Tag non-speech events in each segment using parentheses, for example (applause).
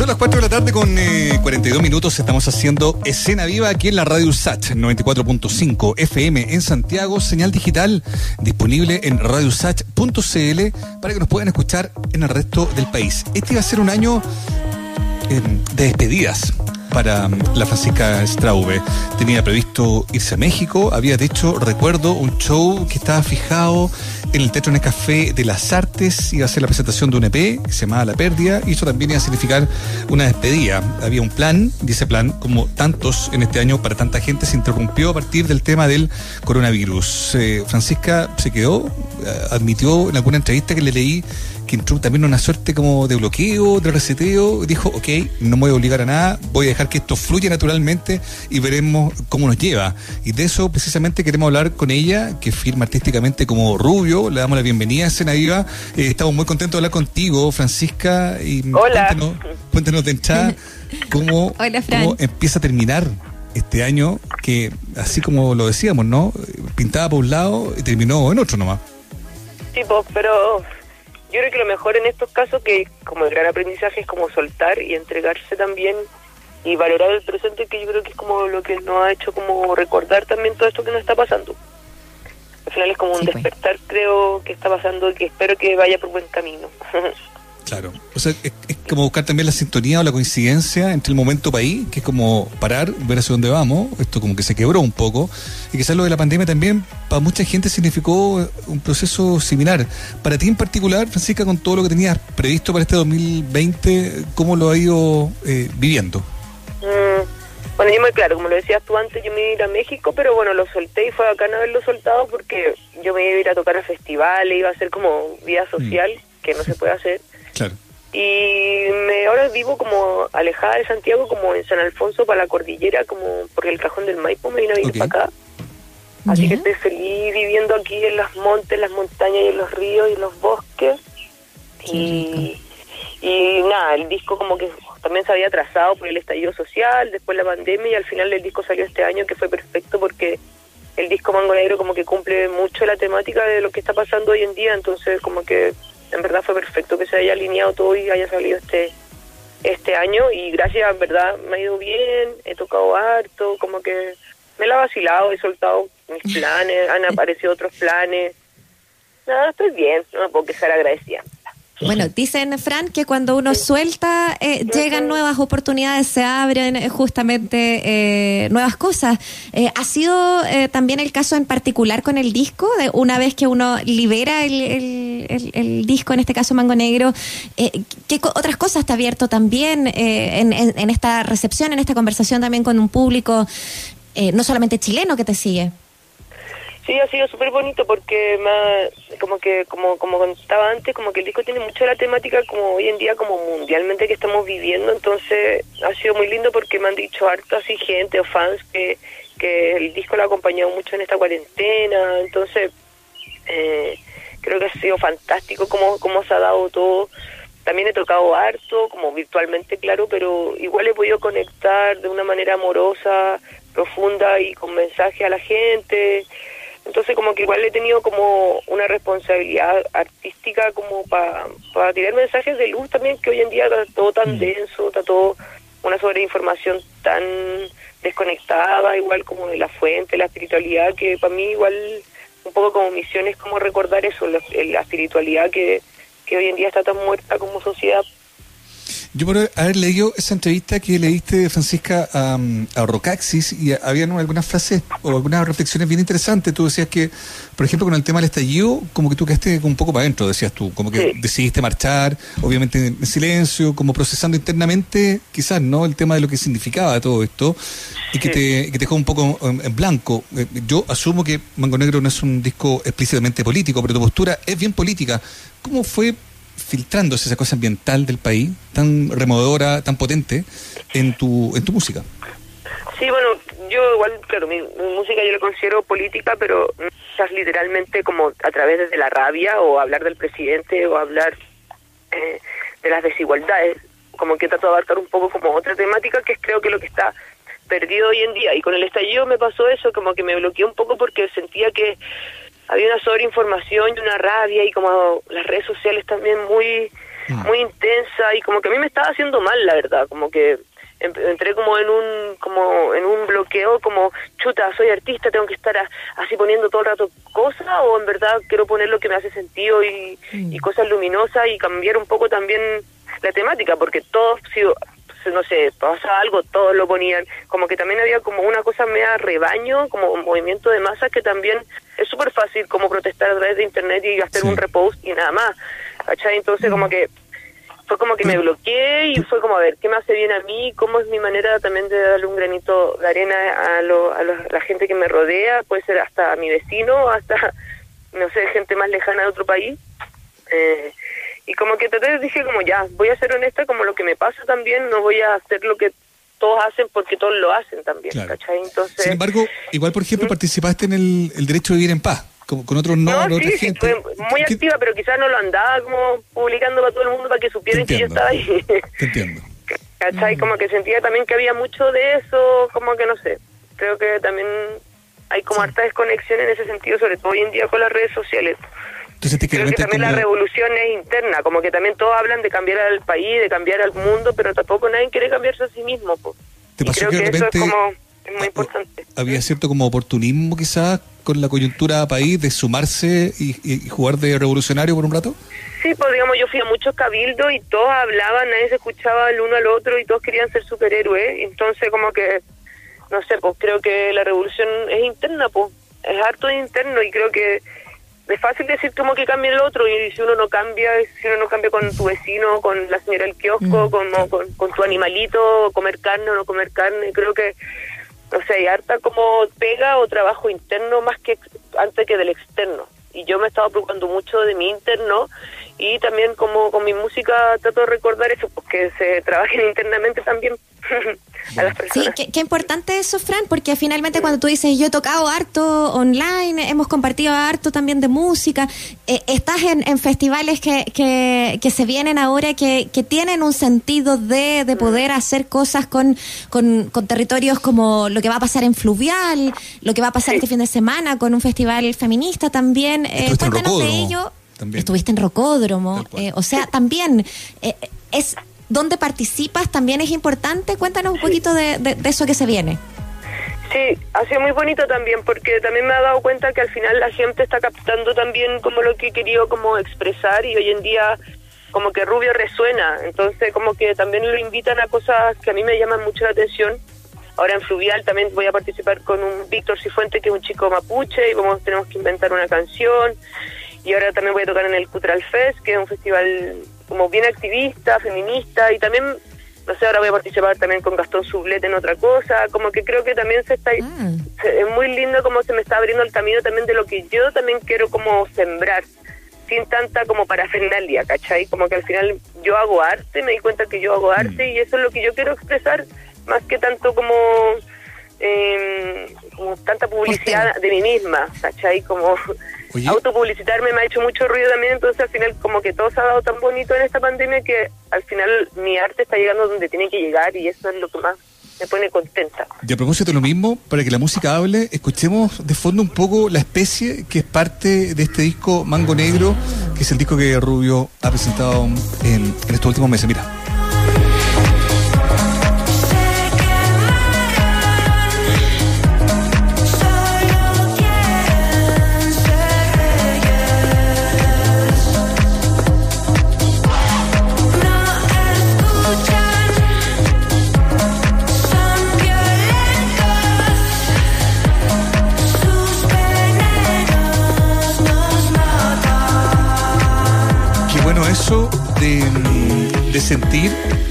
Son las 4 de la tarde con 42 eh, minutos. Estamos haciendo escena viva aquí en la radio SAT 94.5 FM en Santiago. Señal digital disponible en radiosach.cl para que nos puedan escuchar en el resto del país. Este va a ser un año eh, de despedidas para mm, la Francisca Straube. Tenía previsto irse a México, había de hecho, recuerdo, un show que estaba fijado en el Teatro Café de las Artes, iba a ser la presentación de un EP se llamaba La Pérdida, y eso también iba a significar una despedida. Había un plan, y ese plan, como tantos en este año para tanta gente, se interrumpió a partir del tema del coronavirus. Eh, Francisca se quedó, eh, admitió en alguna entrevista que le leí que entró también una suerte como de bloqueo, de reseteo, dijo, ok, no me voy a obligar a nada, voy a dejar que esto fluya naturalmente y veremos cómo nos lleva. Y de eso precisamente queremos hablar con ella, que firma artísticamente como Rubio, le damos la bienvenida a Cena Viva, eh, estamos muy contentos de hablar contigo, Francisca, y Hola. Cuéntanos, de entrada cómo, (laughs) cómo empieza a terminar este año que, así como lo decíamos, ¿no? Pintaba por un lado y terminó en otro nomás. Sí, pues, pero yo creo que lo mejor en estos casos, que como el gran aprendizaje es como soltar y entregarse también y valorar el presente, que yo creo que es como lo que nos ha hecho como recordar también todo esto que nos está pasando. Al final es como un pues. despertar, creo, que está pasando y que espero que vaya por buen camino. (laughs) Claro, o sea, es, como buscar también la sintonía o la coincidencia entre el momento país, que es como parar, ver hacia dónde vamos, esto como que se quebró un poco, y quizás lo de la pandemia también para mucha gente significó un proceso similar. Para ti en particular, Francisca, con todo lo que tenías previsto para este 2020, ¿cómo lo ha ido eh, viviendo? Mm, bueno, yo muy claro, como lo decías tú antes, yo me iba a ir a México, pero bueno, lo solté y fue bacán haberlo soltado porque yo me iba a ir a tocar a festivales, iba a hacer como vida social, mm. que no se puede hacer. Y me ahora vivo como alejada de Santiago, como en San Alfonso para la cordillera, como porque el cajón del Maipo me vino a vivir para acá. Así que estoy feliz viviendo aquí en los montes, las montañas y en los ríos y los bosques. Y, y nada, el disco como que también se había atrasado por el estallido social, después la pandemia y al final el disco salió este año que fue perfecto porque el disco Mango Negro como que cumple mucho la temática de lo que está pasando hoy en día, entonces como que en verdad fue perfecto que se haya alineado todo y haya salido este este año y gracias, en verdad, me ha ido bien, he tocado harto, como que me la he vacilado, he soltado mis (laughs) planes, han aparecido otros planes. Nada, estoy bien, no me puedo quejar agradecida. Bueno, dicen, Fran, que cuando uno suelta, eh, llegan nuevas oportunidades, se abren eh, justamente eh, nuevas cosas. ¿Ha sido también el caso en particular con el disco? De una vez que uno libera el, disco, en este caso Mango Negro, ¿qué otras cosas está abierto también en, en, esta recepción, en esta conversación también con un público, no solamente chileno que te sigue? Sí, ha sido súper bonito porque más, como que, como, como contaba antes, como que el disco tiene mucho la temática como hoy en día, como mundialmente que estamos viviendo, entonces ha sido muy lindo porque me han dicho harto así gente o fans que, que el disco lo ha acompañado mucho en esta cuarentena, entonces eh, creo que ha sido fantástico como, como se ha dado todo. También he tocado harto, como virtualmente, claro, pero igual he podido conectar de una manera amorosa, profunda y con mensaje a la gente. Entonces como que igual he tenido como una responsabilidad artística como para tirar mensajes de luz también, que hoy en día está todo tan mm. denso, está todo una sobreinformación tan desconectada, igual como de la fuente, la espiritualidad, que para mí igual un poco como misión es como recordar eso, la, la espiritualidad que, que hoy en día está tan muerta como sociedad yo por haber leído esa entrevista que leíste, Francisca, a, a Rocaxis, y habían algunas frases o algunas reflexiones bien interesantes. Tú decías que, por ejemplo, con el tema del estallido, como que tú quedaste un poco para adentro, decías tú, como que decidiste marchar, obviamente en silencio, como procesando internamente, quizás, ¿no? El tema de lo que significaba todo esto, y que, te, que te dejó un poco en, blanco. Eh, yo asumo que Mango Negro no es un disco explícitamente político, pero tu postura es bien política. ¿Cómo fue filtrándose esa cosa ambiental del país, tan removedora, tan potente, en tu, en tu música. Sí, bueno, yo igual, claro, mi, música yo la considero política, pero quizás literalmente como a través de la rabia o hablar del presidente o hablar eh, de las desigualdades, como que trato de abarcar un poco como otra temática que es creo que lo que está perdido hoy en día. Y con el estallido me pasó eso, como que me bloqueé un poco porque sentía que había una sobreinformación y una rabia y como las redes sociales también muy Mm. muy intensa y como que a mí me estaba haciendo mal la verdad como que em- entré como en un como en un bloqueo como chuta soy artista tengo que estar a- así poniendo todo el rato cosas o en verdad quiero poner lo que me hace sentido y, y cosas luminosas y cambiar un poco también la temática porque todos si no sé pasaba algo todos lo ponían como que también había como una cosa media rebaño como un movimiento de masas que también es súper fácil como protestar a través de internet y hacer Sí. un repost y nada más ¿cachai? entonces como que fue como que me bloqueé y fue como a ver qué me hace bien a mí, cómo es mi manera también de darle un granito de arena a, lo, a lo- la gente que me rodea, puede ser hasta a mi vecino, hasta, no sé, gente más lejana de otro país. Eh, y como que traté, dije como ya, voy a ser honesta como lo que me pasa también, no voy a hacer lo que todos hacen porque todos lo hacen también, Claro. ¿cachai? Entonces... Sin embargo, igual, por ejemplo, participaste en el, el derecho de vivir en paz, con, con otros no, No, sí, sí, gente. muy ¿Qué- activa, pero quizás no lo andaba como publicando para todo el mundo para que supieran que yo estaba ahí. Te entiendo. ¿Cachai? Como que sentía también que había mucho de eso, como que no sé. Creo que también hay como harta desconexión en ese sentido, sobre todo hoy en día con las redes sociales. Entonces, te Creo que también la revolución es interna, como que también todos hablan de cambiar al país, de cambiar al mundo, pero tampoco nadie quiere cambiarse a sí mismo. po. ¿Te Y pasó creo que de eso es repente como es muy importante. había cierto como oportunismo quizás con la coyuntura país de sumarse y, y- y jugar de revolucionario por un rato? Sí, pues digamos, yo fui a muchos cabildos y todos hablaban, nadie se escuchaba el uno al otro y todos querían ser superhéroes. Entonces, como que, no sé, pues creo que la revolución es interna, pues, es harto interno y creo que es fácil decir como que cambie el otro y si uno no cambia, si uno no cambia con tu vecino, con la señora del kiosco, con, con, con tu animalito, comer carne o no comer carne, creo que, no sé, hay harta como pega o trabajo interno más que antes que del externo. Y yo me estaba preocupando mucho de mi interno y también como con mi música trato de recordar eso, porque se trabajen (laughs) internamente también (laughs) a las Sí, personas. qué, qué importante eso, Fran, porque finalmente cuando tú dices, yo he tocado harto online, hemos compartido harto también de música, eh, estás en, en festivales que, que, que se vienen ahora, que, que tienen un sentido de, de poder hacer cosas con, con, con territorios como lo que va a pasar en Fluvial, lo que va a pasar este fin de semana con un festival feminista también. Eh, cuéntanos de ello. También. Estuviste en Rocódromo, eh, o sea, también eh, es donde participas también es importante. Cuéntanos un poquito de, de- de eso que se viene. Sí, ha sido muy bonito también porque también me he dado cuenta que al final la gente está captando también como lo que he querido como expresar y hoy en día como que Rubio resuena, entonces como que también lo invitan a cosas que a mí me llaman mucho la atención. Ahora en Fluvial también voy a participar con un Víctor Cifuente que es un chico mapuche y vamos tenemos que inventar una canción y ahora también voy a tocar en el Cultural Fest que es un festival como bien activista, feminista y también no sé, ahora voy a participar también con Gastón Sublet en otra cosa, como que creo que también se está, Ah. se- es muy lindo como se me está abriendo el camino también de lo que yo también quiero como sembrar, sin tanta como parafernalia, ¿cachai? Como que al final yo hago arte, me di cuenta que yo hago arte y eso es lo que yo quiero expresar, más que tanto como, eh, como tanta publicidad de mí misma, ¿cachai? Como Oye. autopublicitarme me ha hecho mucho ruido también, entonces al final como que todo se ha dado tan bonito en esta pandemia que al final mi arte está llegando donde tiene que llegar y eso es lo que más me pone contenta. Y a propósito de lo mismo, para que la música hable, escuchemos de fondo un poco La Especie, que es parte de este disco Mango Negro, que es el disco que Rubio ha presentado en, en estos últimos meses. Mira.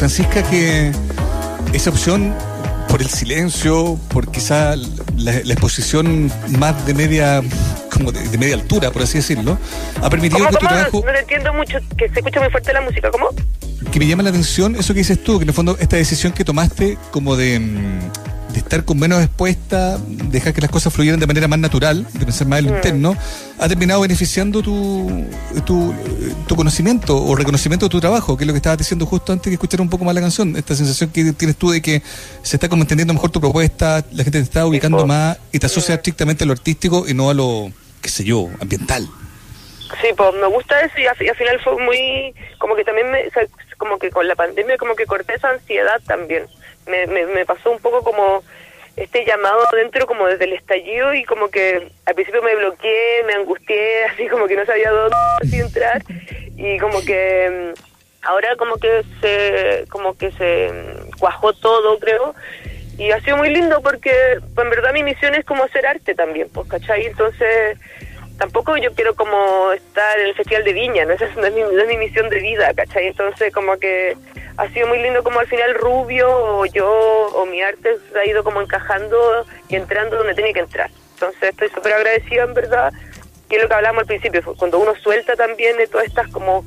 Francisca, que esa opción por el silencio, por quizá la, la exposición más de media como de, de media altura, por así decirlo, ha permitido ¿Cómo, que tu cómo? trabajo, No te entiendo mucho, que se escucha muy fuerte la música, ¿cómo? que me llama la atención eso que dices tú, que en el fondo esta decisión que tomaste como de, mm, de estar con menos expuesta, dejar que las cosas fluyeran de manera más natural, de pensar más en lo interno, ha terminado beneficiando tu, tu, tu conocimiento o reconocimiento de tu trabajo, que es lo que estabas diciendo justo antes que escuchar un poco más la canción, esta sensación que tienes tú de que se está como entendiendo mejor tu propuesta, la gente te está ubicando más y te asocia estrictamente a lo artístico y no a lo qué sé yo, ambiental. Sí, pues me gusta eso y al, y al final fue muy, como que también me, o sea, como que con la pandemia como que corté esa ansiedad también. Me, me, me pasó un poco como este llamado dentro como desde el estallido y como que al principio me bloqueé, me angustié, (laughs) así como que no sabía dónde (laughs) entrar y como que mm, ahora como que se, como que se mm, cuajó todo creo y ha sido muy lindo porque pues, en verdad mi misión es como hacer arte también, pues, ¿cachai? Entonces tampoco yo quiero como estar en el Festival de Viña, ¿no? Esa es- no es, mi, no es mi misión de vida, ¿cachai? Entonces como que ha sido muy lindo como al final Rubio o yo o mi arte ha ido como encajando y entrando donde tiene que entrar. Entonces estoy súper agradecida en verdad, que es lo que hablamos al principio, cuando uno suelta también de todas estas como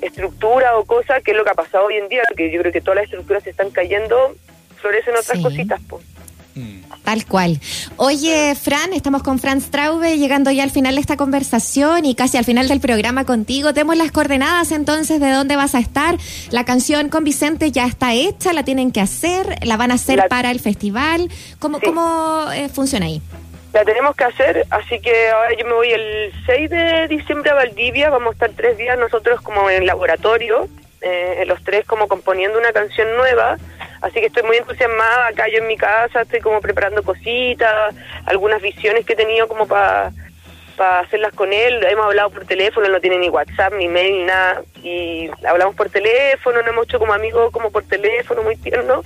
estructuras o cosas, que es lo que ha pasado hoy en día, que yo creo que todas las estructuras se están cayendo, florecen otras Sí. cositas, pues. Tal cual. Oye, Fran, estamos con Fran Straube, llegando ya al final de esta conversación y casi al final del programa contigo. Tenemos las coordenadas entonces de dónde vas a estar. La canción con Vicente ya está hecha, la tienen que hacer, la van a hacer La- para el festival. ¿Cómo, Sí. cómo eh, funciona ahí? La tenemos que hacer, así que ahora yo me voy el 6 de diciembre a Valdivia, vamos a estar tres días nosotros como en laboratorio, eh, los tres como componiendo una canción nueva, así que estoy muy entusiasmada acá yo en mi casa, estoy como preparando cositas, algunas visiones que he tenido como para hacerlas con él, hemos hablado por teléfono, no tiene ni WhatsApp, ni mail, ni nada, y hablamos por teléfono, nos hemos hecho como amigos como por teléfono, muy tierno,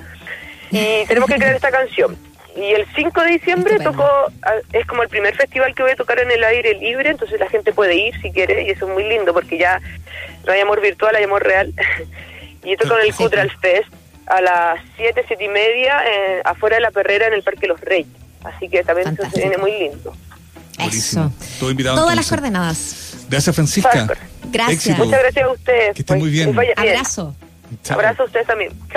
y (laughs) tenemos que crear esta canción. Y el 5 de diciembre Estupendo. tocó, es como el primer festival que voy a tocar en el aire libre, entonces la gente puede ir si quiere, y eso es muy lindo porque ya no hay amor virtual, hay amor real. (laughs) y yo toco en el Sí. Cultural Fest a las 7, 7 y media, eh, afuera de la perrera en el Parque Los Reyes. Así que también eso se viene muy lindo. Buenísimo. Eso. Todo invitado, Todas las coordenadas. Gracias, Francisca. Gracias. Éxito. Muchas gracias a ustedes. Que estén muy bien. Abrazo. Chao. Abrazo a ustedes también. Chao.